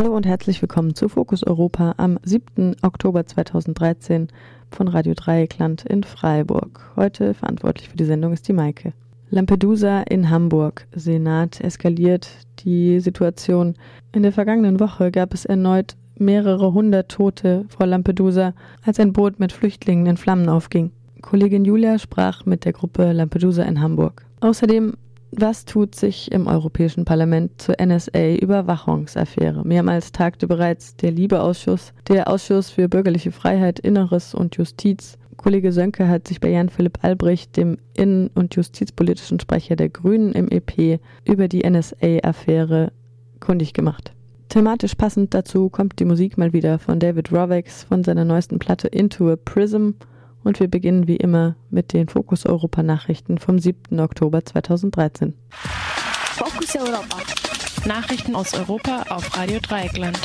Hallo und herzlich willkommen zu Fokus Europa am 7. Oktober 2013 von Radio Dreieckland in Freiburg. Heute verantwortlich für die Sendung ist die Maike. Lampedusa in Hamburg. Senat eskaliert die Situation. In der vergangenen Woche gab es erneut mehrere hundert Tote vor Lampedusa, als ein Boot mit Flüchtlingen in Flammen aufging. Kollegin Julia sprach mit der Gruppe Lampedusa in Hamburg. Außerdem was tut sich im Europäischen Parlament zur NSA-Überwachungsaffäre? Mehrmals tagte bereits der Liebeausschuss, der Ausschuss für bürgerliche Freiheit, Inneres und Justiz. Kollege Sönke hat sich bei Jan-Philipp Albrecht, dem innen- und justizpolitischen Sprecher der Grünen im EP, über die NSA-Affäre kundig gemacht. Thematisch passend dazu kommt die Musik mal wieder von David Rovex von seiner neuesten Platte Into a Prism und wir beginnen wie immer mit den Fokus Europa Nachrichten vom 7. Oktober 2013. Focus Europa. Nachrichten aus Europa auf Radio Dreieckland.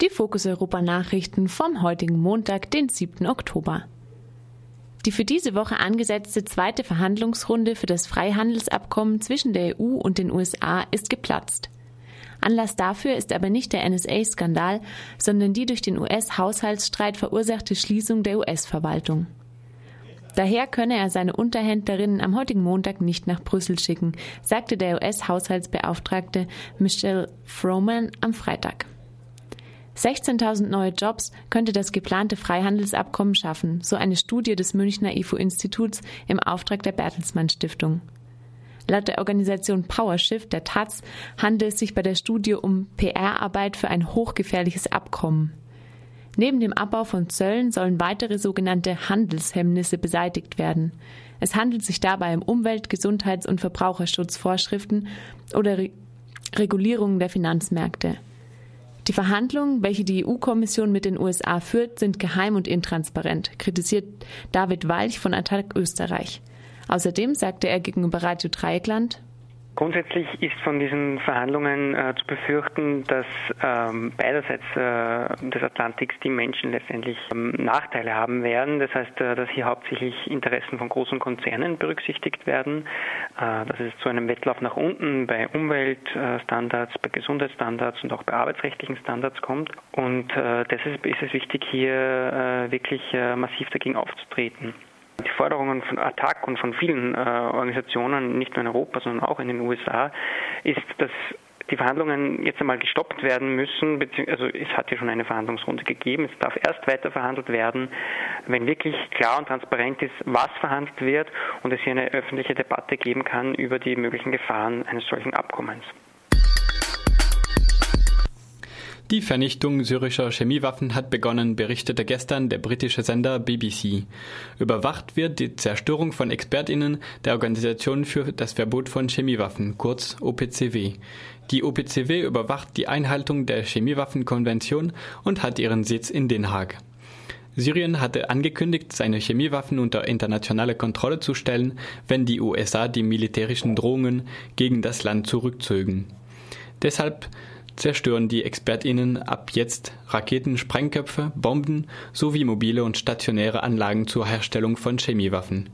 Die Fokus Europa Nachrichten vom heutigen Montag, den 7. Oktober. Die für diese Woche angesetzte zweite Verhandlungsrunde für das Freihandelsabkommen zwischen der EU und den USA ist geplatzt. Anlass dafür ist aber nicht der NSA-Skandal, sondern die durch den US-Haushaltsstreit verursachte Schließung der US-Verwaltung. Daher könne er seine Unterhändlerinnen am heutigen Montag nicht nach Brüssel schicken, sagte der US-Haushaltsbeauftragte Michelle Froman am Freitag. 16.000 neue Jobs könnte das geplante Freihandelsabkommen schaffen, so eine Studie des Münchner IFO-Instituts im Auftrag der Bertelsmann Stiftung. Laut der Organisation PowerShift der Taz handelt es sich bei der Studie um PR-Arbeit für ein hochgefährliches Abkommen. Neben dem Abbau von Zöllen sollen weitere sogenannte Handelshemmnisse beseitigt werden. Es handelt sich dabei um Umwelt-, Gesundheits- und Verbraucherschutzvorschriften oder Re Regulierungen der Finanzmärkte. Die Verhandlungen, welche die EU-Kommission mit den USA führt, sind geheim und intransparent, kritisiert David Walch von Attac Österreich. Außerdem sagte er gegenüber Radio Dreieckland, Grundsätzlich ist von diesen Verhandlungen äh, zu befürchten, dass ähm, beiderseits äh, des Atlantiks die Menschen letztendlich ähm, Nachteile haben werden. Das heißt, äh, dass hier hauptsächlich Interessen von großen Konzernen berücksichtigt werden, äh, dass es zu einem Wettlauf nach unten bei Umweltstandards, bei Gesundheitsstandards und auch bei arbeitsrechtlichen Standards kommt. Und äh, deshalb ist es wichtig, hier äh, wirklich massiv dagegen aufzutreten. Die Forderungen von ATTAC und von vielen äh, Organisationen, nicht nur in Europa, sondern auch in den USA, ist, dass die Verhandlungen jetzt einmal gestoppt werden müssen, also es hat ja schon eine Verhandlungsrunde gegeben, es darf erst weiter verhandelt werden, wenn wirklich klar und transparent ist, was verhandelt wird und es hier eine öffentliche Debatte geben kann über die möglichen Gefahren eines solchen Abkommens. Die Vernichtung syrischer Chemiewaffen hat begonnen, berichtete gestern der britische Sender BBC. Überwacht wird die Zerstörung von Expertinnen der Organisation für das Verbot von Chemiewaffen, kurz OPCW. Die OPCW überwacht die Einhaltung der Chemiewaffenkonvention und hat ihren Sitz in Den Haag. Syrien hatte angekündigt, seine Chemiewaffen unter internationale Kontrolle zu stellen, wenn die USA die militärischen Drohungen gegen das Land zurückzögen. Deshalb zerstören die ExpertInnen ab jetzt Raketen, Sprengköpfe, Bomben sowie mobile und stationäre Anlagen zur Herstellung von Chemiewaffen.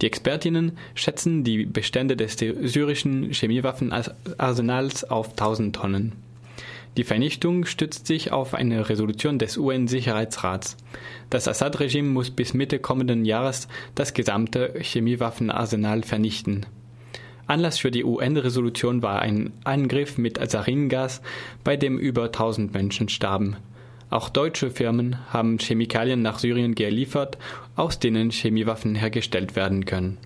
Die ExpertInnen schätzen die Bestände des syrischen Chemiewaffenarsenals auf 1000 Tonnen. Die Vernichtung stützt sich auf eine Resolution des UN-Sicherheitsrats. Das Assad-Regime muss bis Mitte kommenden Jahres das gesamte Chemiewaffenarsenal vernichten. Anlass für die UN-Resolution war ein Angriff mit Saringas, bei dem über 1000 Menschen starben. Auch deutsche Firmen haben Chemikalien nach Syrien geliefert, aus denen Chemiewaffen hergestellt werden können.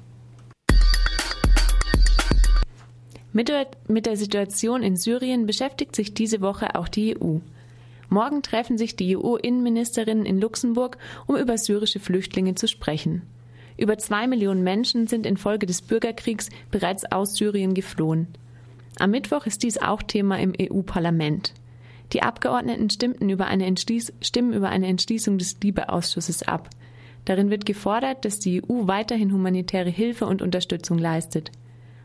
Mit der, mit der Situation in Syrien beschäftigt sich diese Woche auch die EU. Morgen treffen sich die EU-Innenministerinnen in Luxemburg, um über syrische Flüchtlinge zu sprechen. Über zwei Millionen Menschen sind infolge des Bürgerkriegs bereits aus Syrien geflohen. Am Mittwoch ist dies auch Thema im EU-Parlament. Die Abgeordneten stimmten über eine stimmen über eine Entschließung des Liebeausschusses ab. Darin wird gefordert, dass die EU weiterhin humanitäre Hilfe und Unterstützung leistet.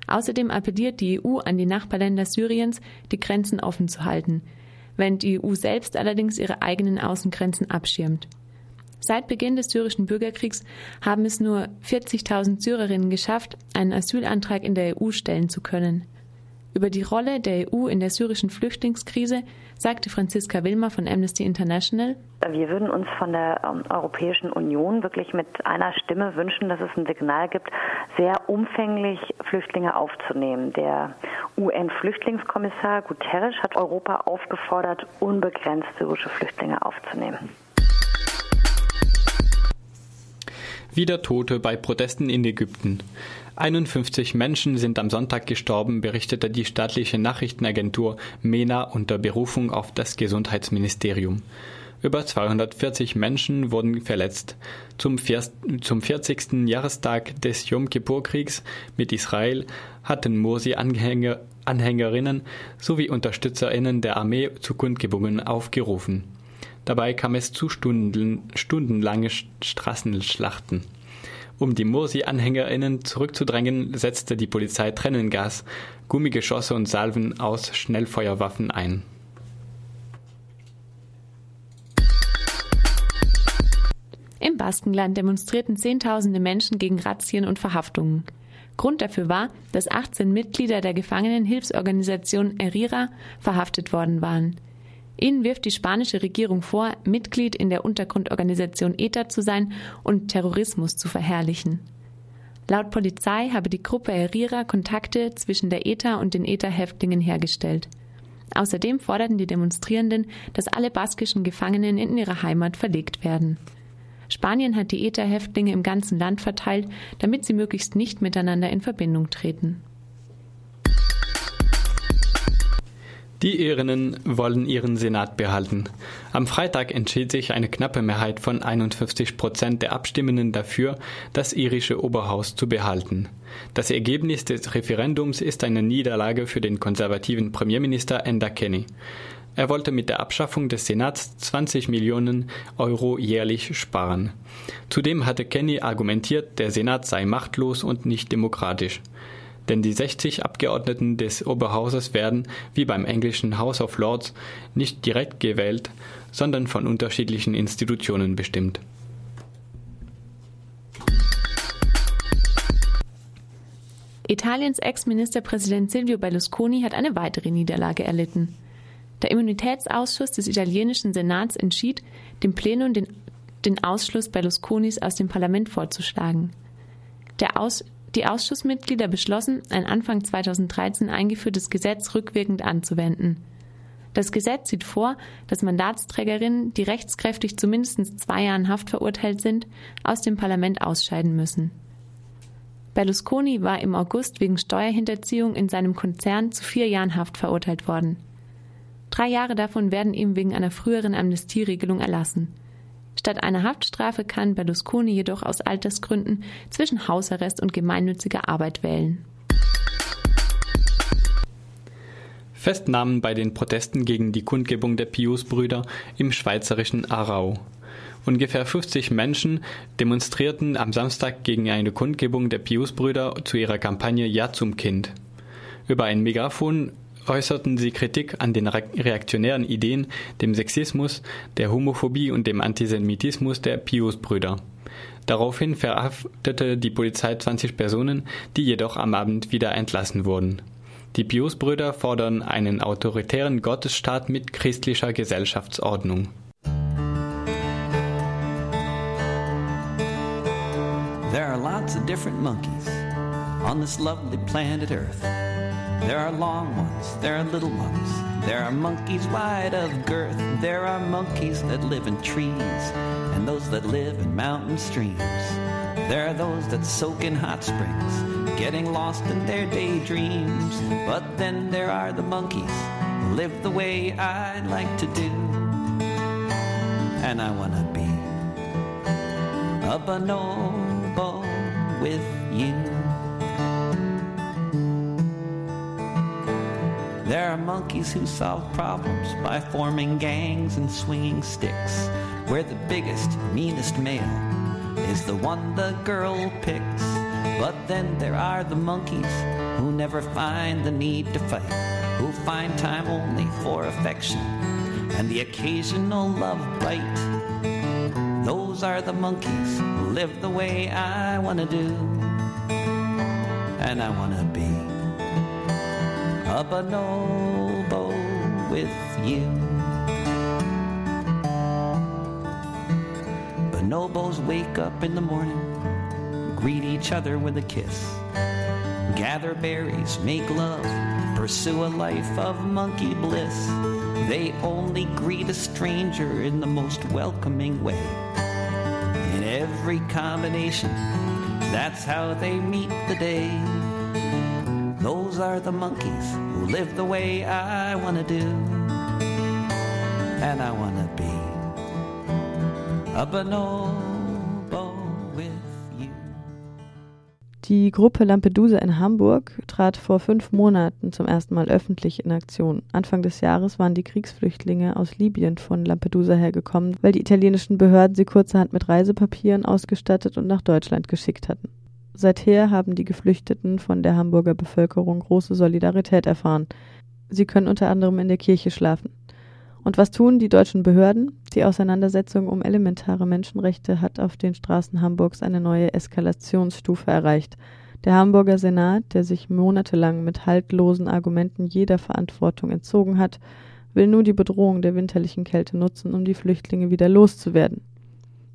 Außerdem appelliert die EU an die Nachbarländer Syriens, die Grenzen offen zu halten, während die EU selbst allerdings ihre eigenen Außengrenzen abschirmt. Seit Beginn des syrischen Bürgerkriegs haben es nur 40.000 Syrerinnen geschafft, einen Asylantrag in der EU stellen zu können. Über die Rolle der EU in der syrischen Flüchtlingskrise sagte Franziska Wilmer von Amnesty International. Wir würden uns von der ähm, Europäischen Union wirklich mit einer Stimme wünschen, dass es ein Signal gibt, sehr umfänglich Flüchtlinge aufzunehmen. Der UN-Flüchtlingskommissar Guterres hat Europa aufgefordert, unbegrenzt syrische Flüchtlinge aufzunehmen. Wieder Tote bei Protesten in Ägypten. 51 Menschen sind am Sonntag gestorben, berichtete die staatliche Nachrichtenagentur MENA unter Berufung auf das Gesundheitsministerium. Über 240 Menschen wurden verletzt. Zum, zum 40. Jahrestag des Yom Kippur-Kriegs mit Israel hatten Morsi-Anhänger, Anhängerinnen sowie UnterstützerInnen der Armee zu Kundgebungen aufgerufen. Dabei kam es zu Stunden, stundenlange Straßenschlachten. Um die Morsi-AnhängerInnen zurückzudrängen, setzte die Polizei Tränengas, Gummigeschosse und Salven aus Schnellfeuerwaffen ein. Im Baskenland demonstrierten Zehntausende Menschen gegen Razzien und Verhaftungen. Grund dafür war, dass 18 Mitglieder der Gefangenenhilfsorganisation ERIRA verhaftet worden waren. Ihnen wirft die spanische Regierung vor, Mitglied in der Untergrundorganisation ETA zu sein und Terrorismus zu verherrlichen. Laut Polizei habe die Gruppe Herrera Kontakte zwischen der ETA und den ETA-Häftlingen hergestellt. Außerdem forderten die Demonstrierenden, dass alle baskischen Gefangenen in ihre Heimat verlegt werden. Spanien hat die ETA-Häftlinge im ganzen Land verteilt, damit sie möglichst nicht miteinander in Verbindung treten. Die Irinnen wollen ihren Senat behalten. Am Freitag entschied sich eine knappe Mehrheit von 51 Prozent der Abstimmenden dafür, das irische Oberhaus zu behalten. Das Ergebnis des Referendums ist eine Niederlage für den konservativen Premierminister Enda Kenny. Er wollte mit der Abschaffung des Senats 20 Millionen Euro jährlich sparen. Zudem hatte Kenny argumentiert, der Senat sei machtlos und nicht demokratisch denn die 60 Abgeordneten des Oberhauses werden, wie beim englischen House of Lords, nicht direkt gewählt, sondern von unterschiedlichen Institutionen bestimmt. Italiens Ex-Ministerpräsident Silvio Berlusconi hat eine weitere Niederlage erlitten. Der Immunitätsausschuss des italienischen Senats entschied, dem Plenum den, den Ausschluss Berlusconis aus dem Parlament vorzuschlagen. Der Aus die Ausschussmitglieder beschlossen, ein Anfang 2013 eingeführtes Gesetz rückwirkend anzuwenden. Das Gesetz sieht vor, dass Mandatsträgerinnen, die rechtskräftig zu mindestens zwei Jahren Haft verurteilt sind, aus dem Parlament ausscheiden müssen. Berlusconi war im August wegen Steuerhinterziehung in seinem Konzern zu vier Jahren Haft verurteilt worden. Drei Jahre davon werden ihm wegen einer früheren Amnestieregelung erlassen. Statt einer Haftstrafe kann Berlusconi jedoch aus Altersgründen zwischen Hausarrest und gemeinnütziger Arbeit wählen. Festnahmen bei den Protesten gegen die Kundgebung der Pius-Brüder im schweizerischen Aarau. Ungefähr 50 Menschen demonstrierten am Samstag gegen eine Kundgebung der Pius-Brüder zu ihrer Kampagne Ja zum Kind. Über ein Megafon äußerten sie Kritik an den reaktionären Ideen, dem Sexismus, der Homophobie und dem Antisemitismus der Pius-Brüder. Daraufhin verhaftete die Polizei 20 Personen, die jedoch am Abend wieder entlassen wurden. Die Pius-Brüder fordern einen autoritären Gottesstaat mit christlicher Gesellschaftsordnung. There are lots of different monkeys on this lovely planet Earth. There are long ones, there are little ones, there are monkeys wide of girth, there are monkeys that live in trees, and those that live in mountain streams. There are those that soak in hot springs, getting lost in their daydreams. But then there are the monkeys who live the way I'd like to do. And I wanna be a bonobo with you. There are monkeys who solve problems by forming gangs and swinging sticks, where the biggest, meanest male is the one the girl picks. But then there are the monkeys who never find the need to fight, who find time only for affection and the occasional love bite. Those are the monkeys who live the way I wanna do, and I wanna a bonobo with you. Bonobos wake up in the morning, greet each other with a kiss, gather berries, make love, pursue a life of monkey bliss. They only greet a stranger in the most welcoming way. In every combination, that's how they meet the day. Those are the monkeys who live the way I wanna do. And I wanna be a bonobo with you. Die Gruppe Lampedusa in Hamburg trat vor fünf Monaten zum ersten Mal öffentlich in Aktion. Anfang des Jahres waren die Kriegsflüchtlinge aus Libyen von Lampedusa hergekommen, weil die italienischen Behörden sie kurzerhand mit Reisepapieren ausgestattet und nach Deutschland geschickt hatten. Seither haben die Geflüchteten von der Hamburger Bevölkerung große Solidarität erfahren. Sie können unter anderem in der Kirche schlafen. Und was tun die deutschen Behörden? Die Auseinandersetzung um elementare Menschenrechte hat auf den Straßen Hamburgs eine neue Eskalationsstufe erreicht. Der Hamburger Senat, der sich monatelang mit haltlosen Argumenten jeder Verantwortung entzogen hat, will nun die Bedrohung der winterlichen Kälte nutzen, um die Flüchtlinge wieder loszuwerden.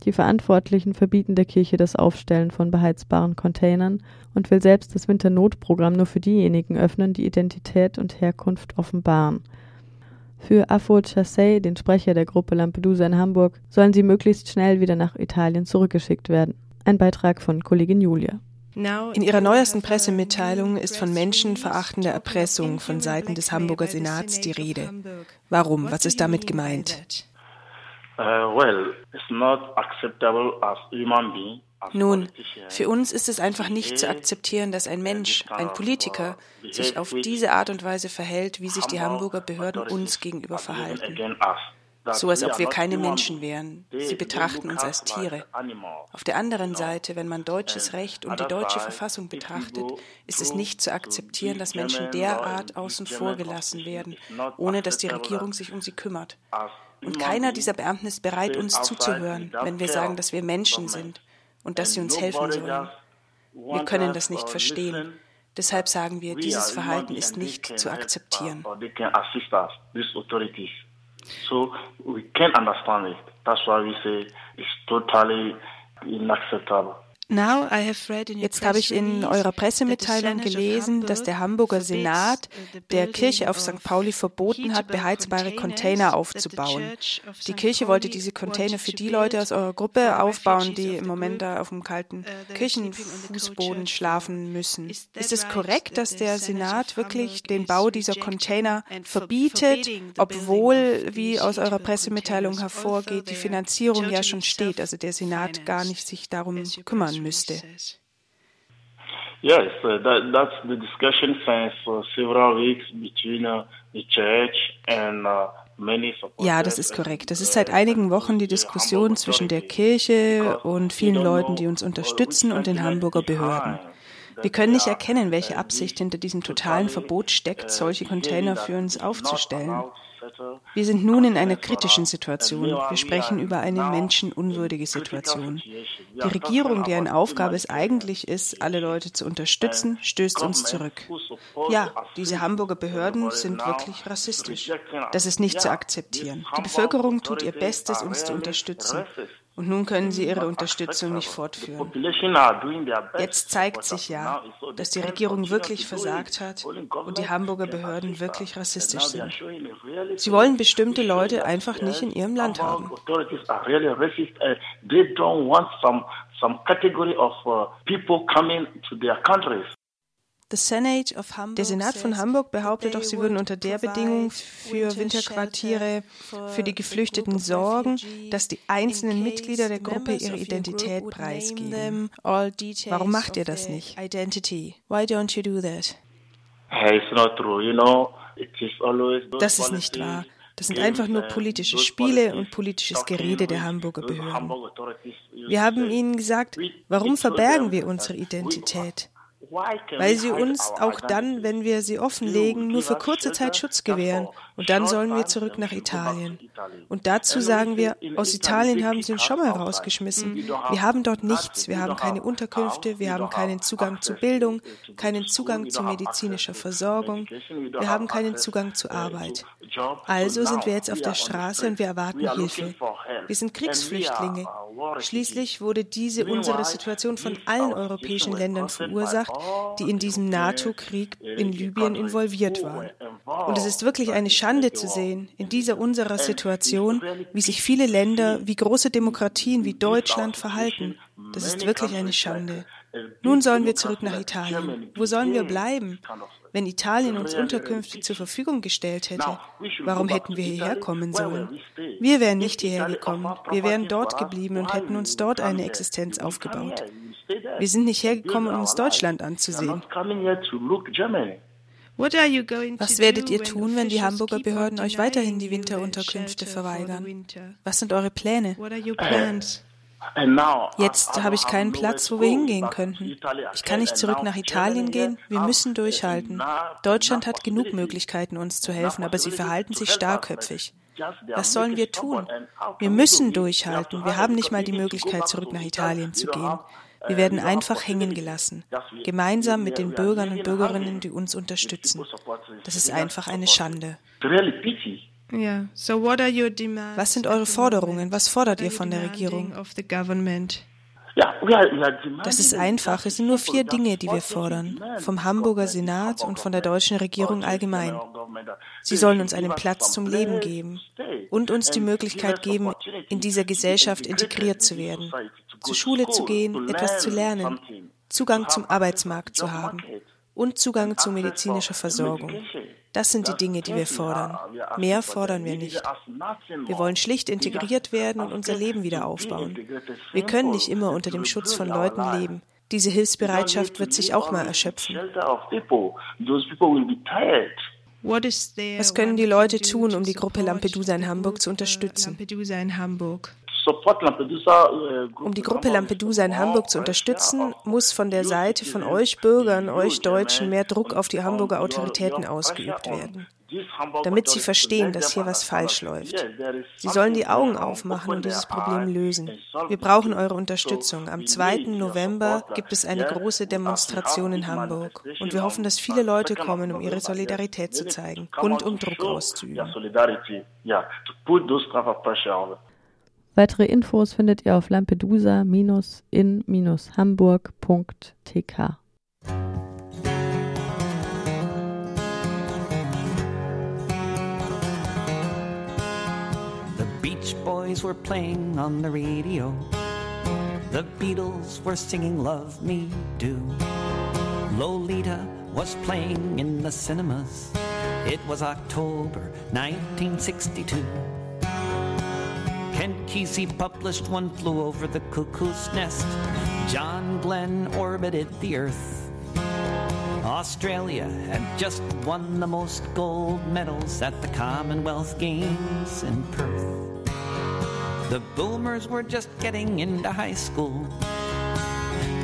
Die Verantwortlichen verbieten der Kirche das Aufstellen von beheizbaren Containern und will selbst das Winternotprogramm nur für diejenigen öffnen, die Identität und Herkunft offenbaren. Für Afo Chassey, den Sprecher der Gruppe Lampedusa in Hamburg, sollen sie möglichst schnell wieder nach Italien zurückgeschickt werden. Ein Beitrag von Kollegin Julia. In ihrer neuesten Pressemitteilung ist von menschenverachtender Erpressung von Seiten des Hamburger Senats die Rede. Warum? Was ist damit gemeint? Nun, für uns ist es einfach nicht zu akzeptieren, dass ein Mensch, ein Politiker, sich auf diese Art und Weise verhält, wie sich die Hamburger Behörden uns gegenüber verhalten. So als ob wir keine Menschen wären. Sie betrachten uns als Tiere. Auf der anderen Seite, wenn man deutsches Recht und die deutsche Verfassung betrachtet, ist es nicht zu akzeptieren, dass Menschen derart außen vor gelassen werden, ohne dass die Regierung sich um sie kümmert. Und keiner dieser Beamten ist bereit, uns zuzuhören, wenn wir sagen, dass wir Menschen sind und dass sie uns helfen sollen. Wir können das nicht verstehen. Deshalb sagen wir, dieses Verhalten ist nicht zu akzeptieren. So we can understand it. That's why we say it's totally unacceptable. Jetzt habe ich in eurer Pressemitteilung gelesen, dass der Hamburger Senat der Kirche auf St. Pauli verboten hat, beheizbare Container aufzubauen. Die Kirche wollte diese Container für die Leute aus eurer Gruppe aufbauen, die im Moment da auf dem kalten Kirchenfußboden schlafen müssen. Ist es korrekt, dass der Senat wirklich den Bau dieser Container verbietet, obwohl, wie aus eurer Pressemitteilung hervorgeht, die Finanzierung ja schon steht, also der Senat gar nicht sich darum kümmern müsste. Yes, uh, that, that's the discussion since uh, several weeks between uh, the church and uh, ja, das ist korrekt. Das ist seit einigen Wochen die Diskussion zwischen der Kirche und vielen Leuten, die uns unterstützen und den Hamburger Behörden. Wir können nicht erkennen, welche Absicht hinter diesem totalen Verbot steckt, solche Container für uns aufzustellen. Wir sind nun in einer kritischen Situation. Wir sprechen über eine menschenunwürdige Situation. Die Regierung, deren Aufgabe es eigentlich ist, alle Leute zu unterstützen, stößt uns zurück. Ja, diese Hamburger Behörden sind wirklich rassistisch. Das ist nicht zu akzeptieren. Die Bevölkerung tut ihr Bestes, uns zu unterstützen. Und nun können sie ihre Unterstützung nicht fortführen. Jetzt zeigt sich ja, dass die Regierung wirklich versagt hat und die Hamburger Behörden wirklich rassistisch sind. Sie wollen bestimmte Leute einfach nicht in ihrem Land haben. Der Senat von Hamburg behauptet doch, sie würden unter der Bedingung für Winterquartiere für die Geflüchteten sorgen, dass die einzelnen Mitglieder der Gruppe ihre Identität preisgeben. Warum macht ihr das nicht? Das ist nicht wahr. Das sind einfach nur politische Spiele und politisches Gerede der Hamburger Behörden. Wir haben ihnen gesagt, warum verbergen wir unsere Identität? Weil sie uns auch dann, wenn wir sie offenlegen, nur für kurze Zeit Schutz gewähren. und dann sollen wir zurück nach Italien. Und dazu sagen wir, aus Italien haben sie uns schon mal rausgeschmissen. Wir haben dort nichts, wir haben keine Unterkünfte, wir haben keinen Zugang zu Bildung, keinen Zugang zu medizinischer Versorgung, wir haben keinen Zugang zu Arbeit. Also sind wir jetzt auf der Straße und wir erwarten Hilfe. Wir sind Kriegsflüchtlinge. Schließlich wurde diese unsere Situation von allen europäischen Ländern verursacht, die in diesem NATO-Krieg in Libyen involviert waren. Und es ist wirklich eine Schande zu sehen, in dieser unserer Situation, wie sich viele Länder, wie große Demokratien wie Deutschland verhalten. Das ist wirklich eine Schande. Nun sollen wir zurück nach Italien. Wo sollen wir bleiben? Wenn Italien uns Unterkünfte zur Verfügung gestellt hätte, warum hätten wir hierher kommen sollen? Wir wären nicht hierher gekommen. Wir wären dort geblieben und hätten uns dort eine Existenz aufgebaut. Wir sind nicht hergekommen, um uns Deutschland anzusehen. Was werdet ihr tun, wenn die Hamburger Behörden euch weiterhin die Winterunterkünfte verweigern? Was sind eure Pläne? Jetzt habe ich keinen Platz, wo wir hingehen könnten. Ich kann nicht zurück nach Italien gehen. Wir müssen durchhalten. Deutschland hat genug Möglichkeiten, uns zu helfen, aber sie verhalten sich starrköpfig. Was sollen wir tun? Wir müssen durchhalten. Wir haben nicht mal die Möglichkeit, zurück nach Italien zu gehen. Wir werden einfach hängen gelassen, gemeinsam mit den Bürgern und Bürgerinnen, die uns unterstützen. Das ist einfach eine Schande. Was sind eure Forderungen? Was fordert ihr von der Regierung? Das ist einfach. Es sind nur vier Dinge, die wir fordern. Vom Hamburger Senat und von der deutschen Regierung allgemein. Sie sollen uns einen Platz zum Leben geben und uns die Möglichkeit geben, in dieser Gesellschaft integriert zu werden, zur Schule zu gehen, etwas zu lernen, Zugang zum Arbeitsmarkt zu haben und Zugang zu medizinischer Versorgung. Das sind die Dinge, die wir fordern. Mehr fordern wir nicht. Wir wollen schlicht integriert werden und unser Leben wieder aufbauen. Wir können nicht immer unter dem Schutz von Leuten leben. Diese Hilfsbereitschaft wird sich auch mal erschöpfen. Was können die Leute tun, um die Gruppe Lampedusa in Hamburg zu unterstützen? Um die Gruppe Lampedusa in Hamburg zu unterstützen, muss von der Seite von euch Bürgern, euch Deutschen mehr Druck auf die Hamburger Autoritäten ausgeübt werden, damit sie verstehen, dass hier was falsch läuft. Sie sollen die Augen aufmachen und dieses Problem lösen. Wir brauchen eure Unterstützung. Am 2. November gibt es eine große Demonstration in Hamburg und wir hoffen, dass viele Leute kommen, um ihre Solidarität zu zeigen und um Druck auszuüben. Weitere Infos findet ihr auf lampedusa-in-hamburg.tk. The Beach Boys were playing on the radio. The Beatles were singing Love Me Do. Lolita was playing in the cinemas. It was October 1962. Kent Kesey published One Flew Over the Cuckoo's Nest. John Glenn orbited the Earth. Australia had just won the most gold medals at the Commonwealth Games in Perth. The boomers were just getting into high school.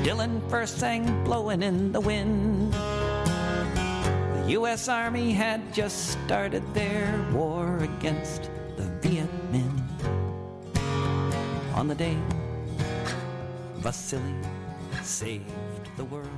Dylan first sang Blowing in the Wind. The U.S. Army had just started their war against on the day Vasily saved the world.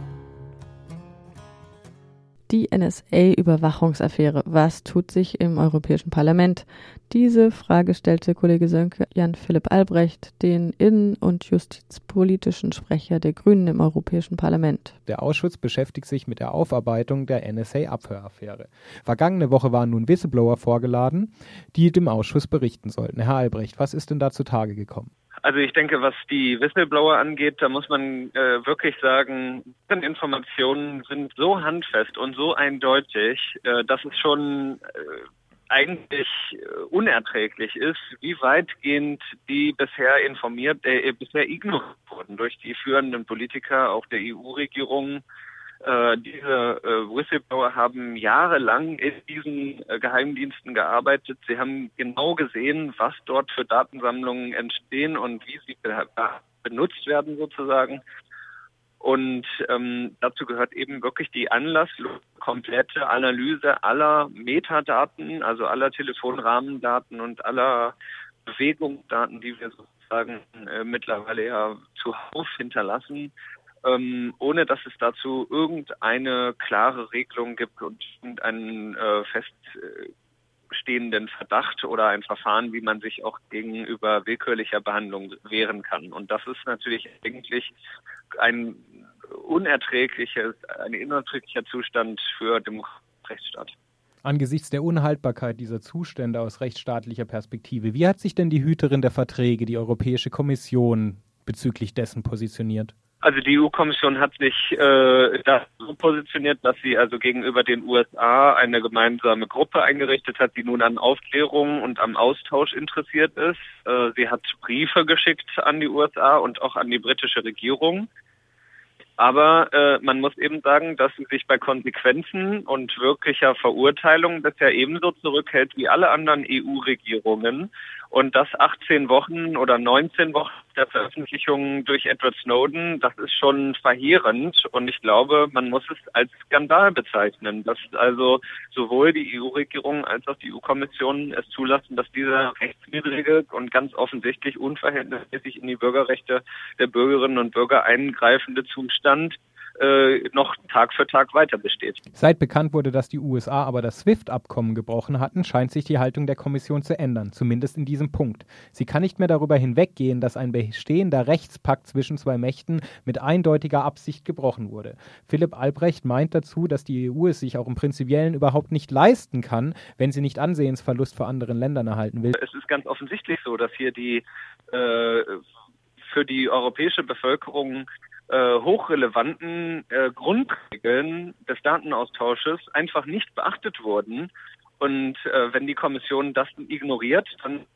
Die NSA-Überwachungsaffäre. Was tut sich im Europäischen Parlament? Diese Frage stellte Kollege Sönke Jan Philipp Albrecht, den innen- und justizpolitischen Sprecher der Grünen im Europäischen Parlament. Der Ausschuss beschäftigt sich mit der Aufarbeitung der NSA-Abhöraffäre. Vergangene Woche waren nun Whistleblower vorgeladen, die dem Ausschuss berichten sollten. Herr Albrecht, was ist denn da zutage gekommen? Also ich denke, was die Whistleblower angeht, da muss man äh, wirklich sagen, Informationen sind so handfest und so eindeutig, äh, dass es schon äh, eigentlich äh, unerträglich ist, wie weitgehend die bisher informiert, äh, bisher ignoriert wurden durch die führenden Politiker auch der EU-Regierung Äh, diese äh, Whistleblower haben jahrelang in diesen äh, Geheimdiensten gearbeitet. Sie haben genau gesehen, was dort für Datensammlungen entstehen und wie sie be benutzt werden sozusagen. Und ähm, dazu gehört eben wirklich die anlasslose komplette Analyse aller Metadaten, also aller Telefonrahmendaten und aller Bewegungsdaten, die wir sozusagen äh, mittlerweile ja zuhauf hinterlassen, ähm, ohne dass es dazu irgendeine klare Regelung gibt und irgendeinen äh, feststehenden Verdacht oder ein Verfahren, wie man sich auch gegenüber willkürlicher Behandlung wehren kann. Und das ist natürlich eigentlich ein unerträgliches, ein unerträglicher Zustand für den Rechtsstaat. Angesichts der Unhaltbarkeit dieser Zustände aus rechtsstaatlicher Perspektive, wie hat sich denn die Hüterin der Verträge, die Europäische Kommission, bezüglich dessen positioniert? Also die EU-Kommission hat sich äh, da so positioniert, dass sie also gegenüber den USA eine gemeinsame Gruppe eingerichtet hat, die nun an Aufklärung und am Austausch interessiert ist. Äh, sie hat Briefe geschickt an die USA und auch an die britische Regierung aber äh, man muss eben sagen, dass sie sich bei Konsequenzen und wirklicher Verurteilung bisher ebenso zurückhält wie alle anderen EU-Regierungen und das 18 Wochen oder 19 Wochen der Veröffentlichung durch Edward Snowden, das ist schon verheerend. Und ich glaube, man muss es als Skandal bezeichnen, dass also sowohl die EU-Regierung als auch die EU-Kommission es zulassen, dass dieser rechtswidrige und ganz offensichtlich unverhältnismäßig in die Bürgerrechte der Bürgerinnen und Bürger eingreifende Zustand äh, noch Tag für Tag weiter besteht. Seit bekannt wurde, dass die USA aber das SWIFT-Abkommen gebrochen hatten, scheint sich die Haltung der Kommission zu ändern, zumindest in diesem Punkt. Sie kann nicht mehr darüber hinweggehen, dass ein bestehender Rechtspakt zwischen zwei Mächten mit eindeutiger Absicht gebrochen wurde. Philipp Albrecht meint dazu, dass die EU es sich auch im Prinzipiellen überhaupt nicht leisten kann, wenn sie nicht Ansehensverlust vor anderen Ländern erhalten will. Es ist ganz offensichtlich so, dass hier die äh, für die europäische Bevölkerung äh, hochrelevanten äh, Grundregeln des Datenaustausches einfach nicht beachtet wurden. Und äh, wenn die Kommission das ignoriert, dann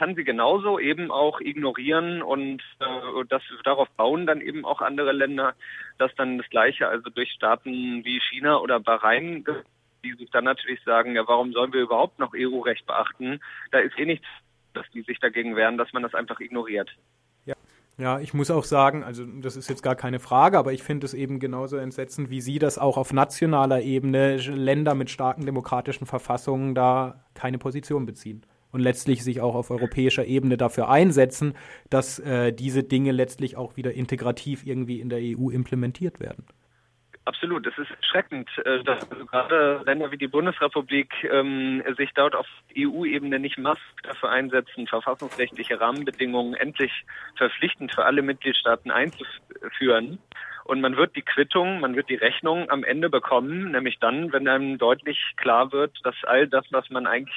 kann sie genauso eben auch ignorieren und äh, das darauf bauen dann eben auch andere Länder, dass dann das Gleiche also durch Staaten wie China oder Bahrain, die sich dann natürlich sagen, ja, warum sollen wir überhaupt noch EU-Recht beachten? Da ist eh nichts, dass die sich dagegen wehren, dass man das einfach ignoriert. Ja, ich muss auch sagen, also das ist jetzt gar keine Frage, aber ich finde es eben genauso entsetzend, wie Sie das auch auf nationaler Ebene Länder mit starken demokratischen Verfassungen da keine Position beziehen und letztlich sich auch auf europäischer Ebene dafür einsetzen, dass äh, diese Dinge letztlich auch wieder integrativ irgendwie in der EU implementiert werden. Absolut, es ist erschreckend, äh, dass gerade Länder wie die Bundesrepublik ähm, sich dort auf EU-Ebene nicht massiv dafür einsetzen, verfassungsrechtliche Rahmenbedingungen endlich verpflichtend für alle Mitgliedstaaten einzuführen. Und man wird die Quittung, man wird die Rechnung am Ende bekommen, nämlich dann, wenn einem deutlich klar wird, dass all das, was man eigentlich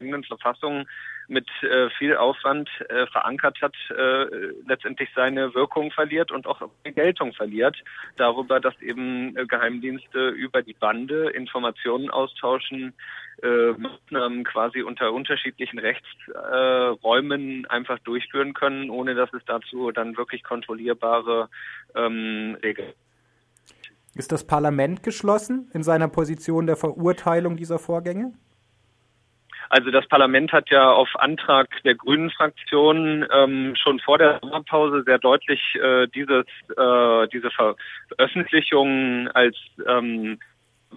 in den Verfassungen mit äh, viel Aufwand äh, verankert hat, äh, letztendlich seine Wirkung verliert und auch Geltung verliert darüber, dass eben äh, Geheimdienste über die Bande Informationen austauschen, äh, Maßnahmen quasi unter unterschiedlichen Rechtsräumen einfach durchführen können, ohne dass es dazu dann wirklich kontrollierbare ähm, Regeln ist das Parlament geschlossen in seiner Position der Verurteilung dieser Vorgänge? Also das Parlament hat ja auf Antrag der Grünen Fraktion ähm, schon vor der Sommerpause sehr deutlich äh, dieses, äh, diese Veröffentlichung als ähm,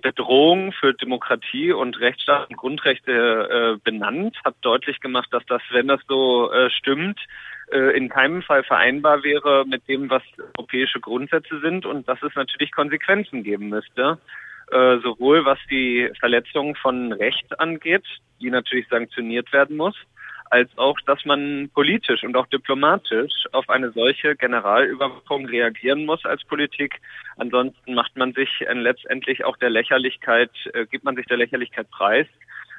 Bedrohung für Demokratie und Rechtsstaat und Grundrechte äh, benannt, hat deutlich gemacht, dass das, wenn das so äh, stimmt, äh, in keinem Fall vereinbar wäre mit dem, was europäische Grundsätze sind und dass es natürlich Konsequenzen geben müsste. Äh, sowohl was die Verletzung von Recht angeht, die natürlich sanktioniert werden muss, als auch, dass man politisch und auch diplomatisch auf eine solche Generalüberwachung reagieren muss als Politik. Ansonsten macht man sich äh, letztendlich auch der Lächerlichkeit, äh, gibt man sich der Lächerlichkeit preis,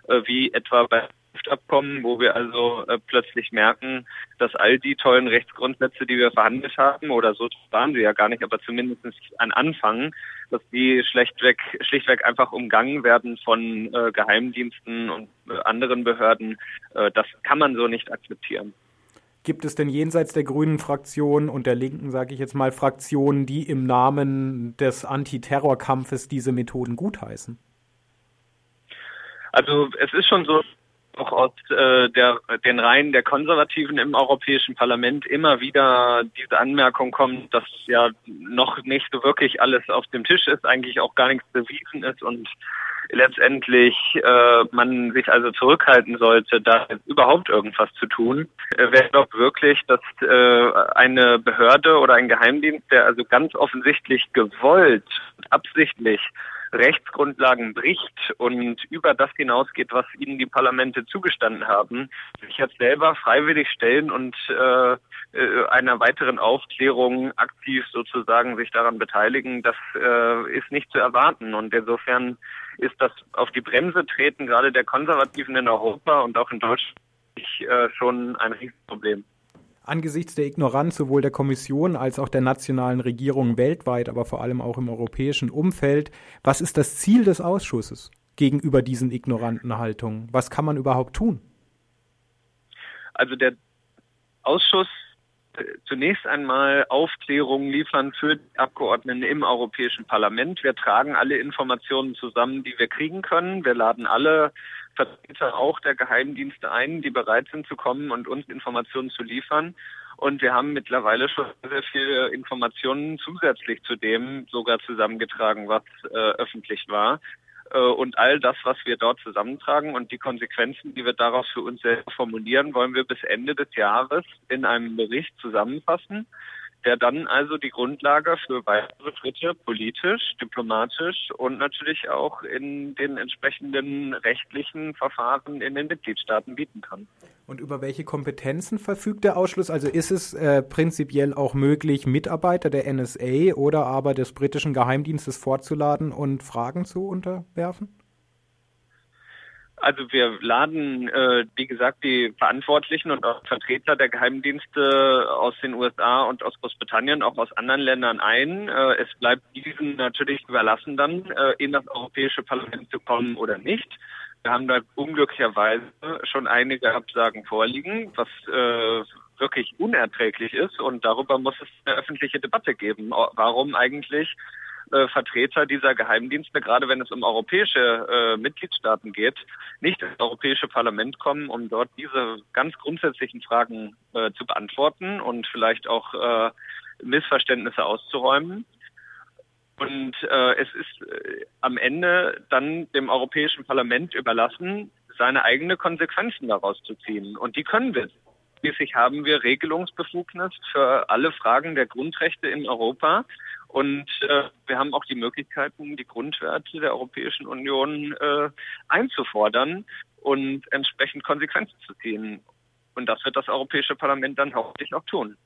äh, wie etwa bei Abkommen, wo wir also äh, plötzlich merken, dass all die tollen Rechtsgrundsätze, die wir verhandelt haben, oder so waren sie ja gar nicht, aber zumindest ein Anfang, dass die schlechtweg, schlichtweg einfach umgangen werden von äh, Geheimdiensten und äh, anderen Behörden. Äh, das kann man so nicht akzeptieren. Gibt es denn jenseits der grünen Fraktion und der linken, sage ich jetzt mal, Fraktionen, die im Namen des Antiterrorkampfes diese Methoden gutheißen? Also es ist schon so, auch aus äh, der, den Reihen der Konservativen im Europäischen Parlament immer wieder diese Anmerkung kommt, dass ja noch nicht so wirklich alles auf dem Tisch ist, eigentlich auch gar nichts bewiesen ist und letztendlich äh, man sich also zurückhalten sollte, da überhaupt irgendwas zu tun. Äh, wer glaubt wirklich, dass äh, eine Behörde oder ein Geheimdienst, der also ganz offensichtlich gewollt, absichtlich Rechtsgrundlagen bricht und über das hinausgeht, was ihnen die Parlamente zugestanden haben, sich jetzt selber freiwillig stellen und äh, äh, einer weiteren Aufklärung aktiv sozusagen sich daran beteiligen, das äh, ist nicht zu erwarten. Und insofern ist das auf die Bremse treten, gerade der Konservativen in Europa und auch in Deutschland, äh, schon ein Riesenproblem. Angesichts der Ignoranz sowohl der Kommission als auch der nationalen Regierungen weltweit, aber vor allem auch im europäischen Umfeld, was ist das Ziel des Ausschusses gegenüber diesen ignoranten Haltungen? Was kann man überhaupt tun? Also der Ausschuss äh, zunächst einmal Aufklärungen liefern für die Abgeordneten im Europäischen Parlament. Wir tragen alle Informationen zusammen, die wir kriegen können. Wir laden alle Vertreter auch der Geheimdienste ein, die bereit sind zu kommen und uns Informationen zu liefern. Und wir haben mittlerweile schon sehr viele Informationen zusätzlich zu dem sogar zusammengetragen, was äh, öffentlich war. Äh, und all das, was wir dort zusammentragen und die Konsequenzen, die wir daraus für uns selber formulieren, wollen wir bis Ende des Jahres in einem Bericht zusammenfassen der dann also die Grundlage für weitere Schritte politisch, diplomatisch und natürlich auch in den entsprechenden rechtlichen Verfahren in den Mitgliedstaaten bieten kann. Und über welche Kompetenzen verfügt der Ausschluss? Also ist es äh, prinzipiell auch möglich, Mitarbeiter der NSA oder aber des britischen Geheimdienstes vorzuladen und Fragen zu unterwerfen? Also wir laden, äh, wie gesagt, die Verantwortlichen und auch Vertreter der Geheimdienste aus den USA und aus Großbritannien, auch aus anderen Ländern ein. Äh, es bleibt diesen natürlich überlassen, dann äh, in das Europäische Parlament zu kommen oder nicht. Wir haben da unglücklicherweise schon einige Absagen vorliegen, was äh, wirklich unerträglich ist. Und darüber muss es eine öffentliche Debatte geben. Warum eigentlich äh, Vertreter dieser Geheimdienste, gerade wenn es um europäische äh, Mitgliedstaaten geht, nicht ins Europäische Parlament kommen, um dort diese ganz grundsätzlichen Fragen äh, zu beantworten und vielleicht auch äh, Missverständnisse auszuräumen. Und äh, es ist äh, am Ende dann dem Europäischen Parlament überlassen, seine eigenen Konsequenzen daraus zu ziehen. Und die können wir. Schließlich haben wir Regelungsbefugnis für alle Fragen der Grundrechte in Europa. Und äh, wir haben auch die Möglichkeiten, die Grundwerte der Europäischen Union äh, einzufordern und entsprechend Konsequenzen zu ziehen. Und das wird das Europäische Parlament dann hoffentlich auch tun.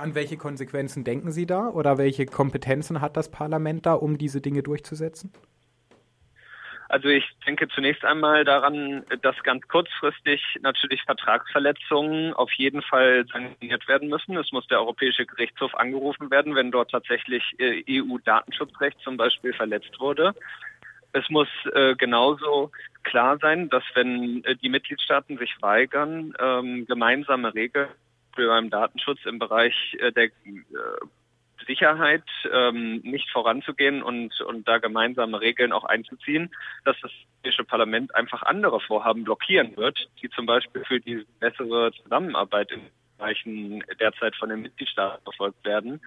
An welche Konsequenzen denken Sie da oder welche Kompetenzen hat das Parlament da, um diese Dinge durchzusetzen? Also ich denke zunächst einmal daran, dass ganz kurzfristig natürlich Vertragsverletzungen auf jeden Fall sanktioniert werden müssen. Es muss der Europäische Gerichtshof angerufen werden, wenn dort tatsächlich äh, EU-Datenschutzrecht zum Beispiel verletzt wurde. Es muss äh, genauso klar sein, dass wenn äh, die Mitgliedstaaten sich weigern, ähm, gemeinsame Regeln beim Datenschutz im Bereich der Sicherheit ähm, nicht voranzugehen und, und da gemeinsame Regeln auch einzuziehen, dass das Europäische Parlament einfach andere Vorhaben blockieren wird, die zum Beispiel für die bessere Zusammenarbeit in Bereichen derzeit von den Mitgliedstaaten verfolgt werden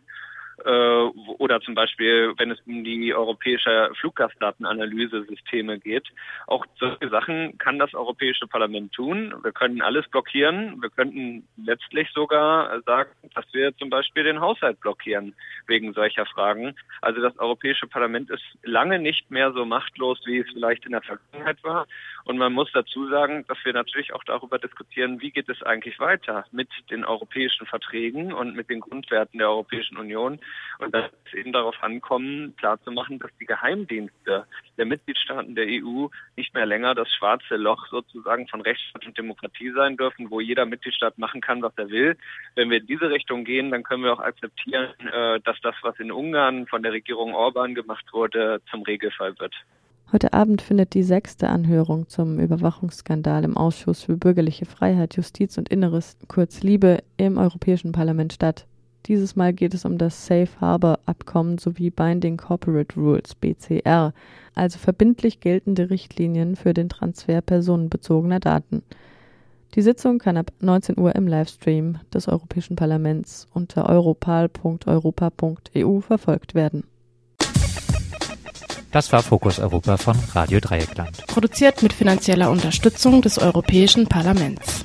oder zum Beispiel, wenn es um die europäische Fluggastdatenanalyse-Systeme geht. Auch solche Sachen kann das Europäische Parlament tun. Wir können alles blockieren. Wir könnten letztlich sogar sagen, dass wir zum Beispiel den Haushalt blockieren wegen solcher Fragen. Also das Europäische Parlament ist lange nicht mehr so machtlos, wie es vielleicht in der Vergangenheit war. Und man muss dazu sagen, dass wir natürlich auch darüber diskutieren, wie geht es eigentlich weiter mit den europäischen Verträgen und mit den Grundwerten der Europäischen Union. Und dass es eben darauf ankommen, klarzumachen, dass die Geheimdienste der Mitgliedstaaten der EU nicht mehr länger das schwarze Loch sozusagen von Rechtsstaat und Demokratie sein dürfen, wo jeder Mitgliedstaat machen kann, was er will. Wenn wir in diese Richtung gehen, dann können wir auch akzeptieren, äh, dass das, was in Ungarn von der Regierung Orban gemacht wurde, zum Regelfall wird. Heute Abend findet die sechste Anhörung zum Überwachungsskandal im Ausschuss für bürgerliche Freiheit, Justiz und Inneres, kurz Liebe, im Europäischen Parlament statt. Dieses Mal geht es um das Safe Harbor Abkommen sowie Binding Corporate Rules BCR, also verbindlich geltende Richtlinien für den Transfer personenbezogener Daten. Die Sitzung kann ab 19 Uhr im Livestream des Europäischen Parlaments unter europal.europa.eu verfolgt werden. Das war Fokus Europa von Radio Dreieckland. Produziert mit finanzieller Unterstützung des Europäischen Parlaments.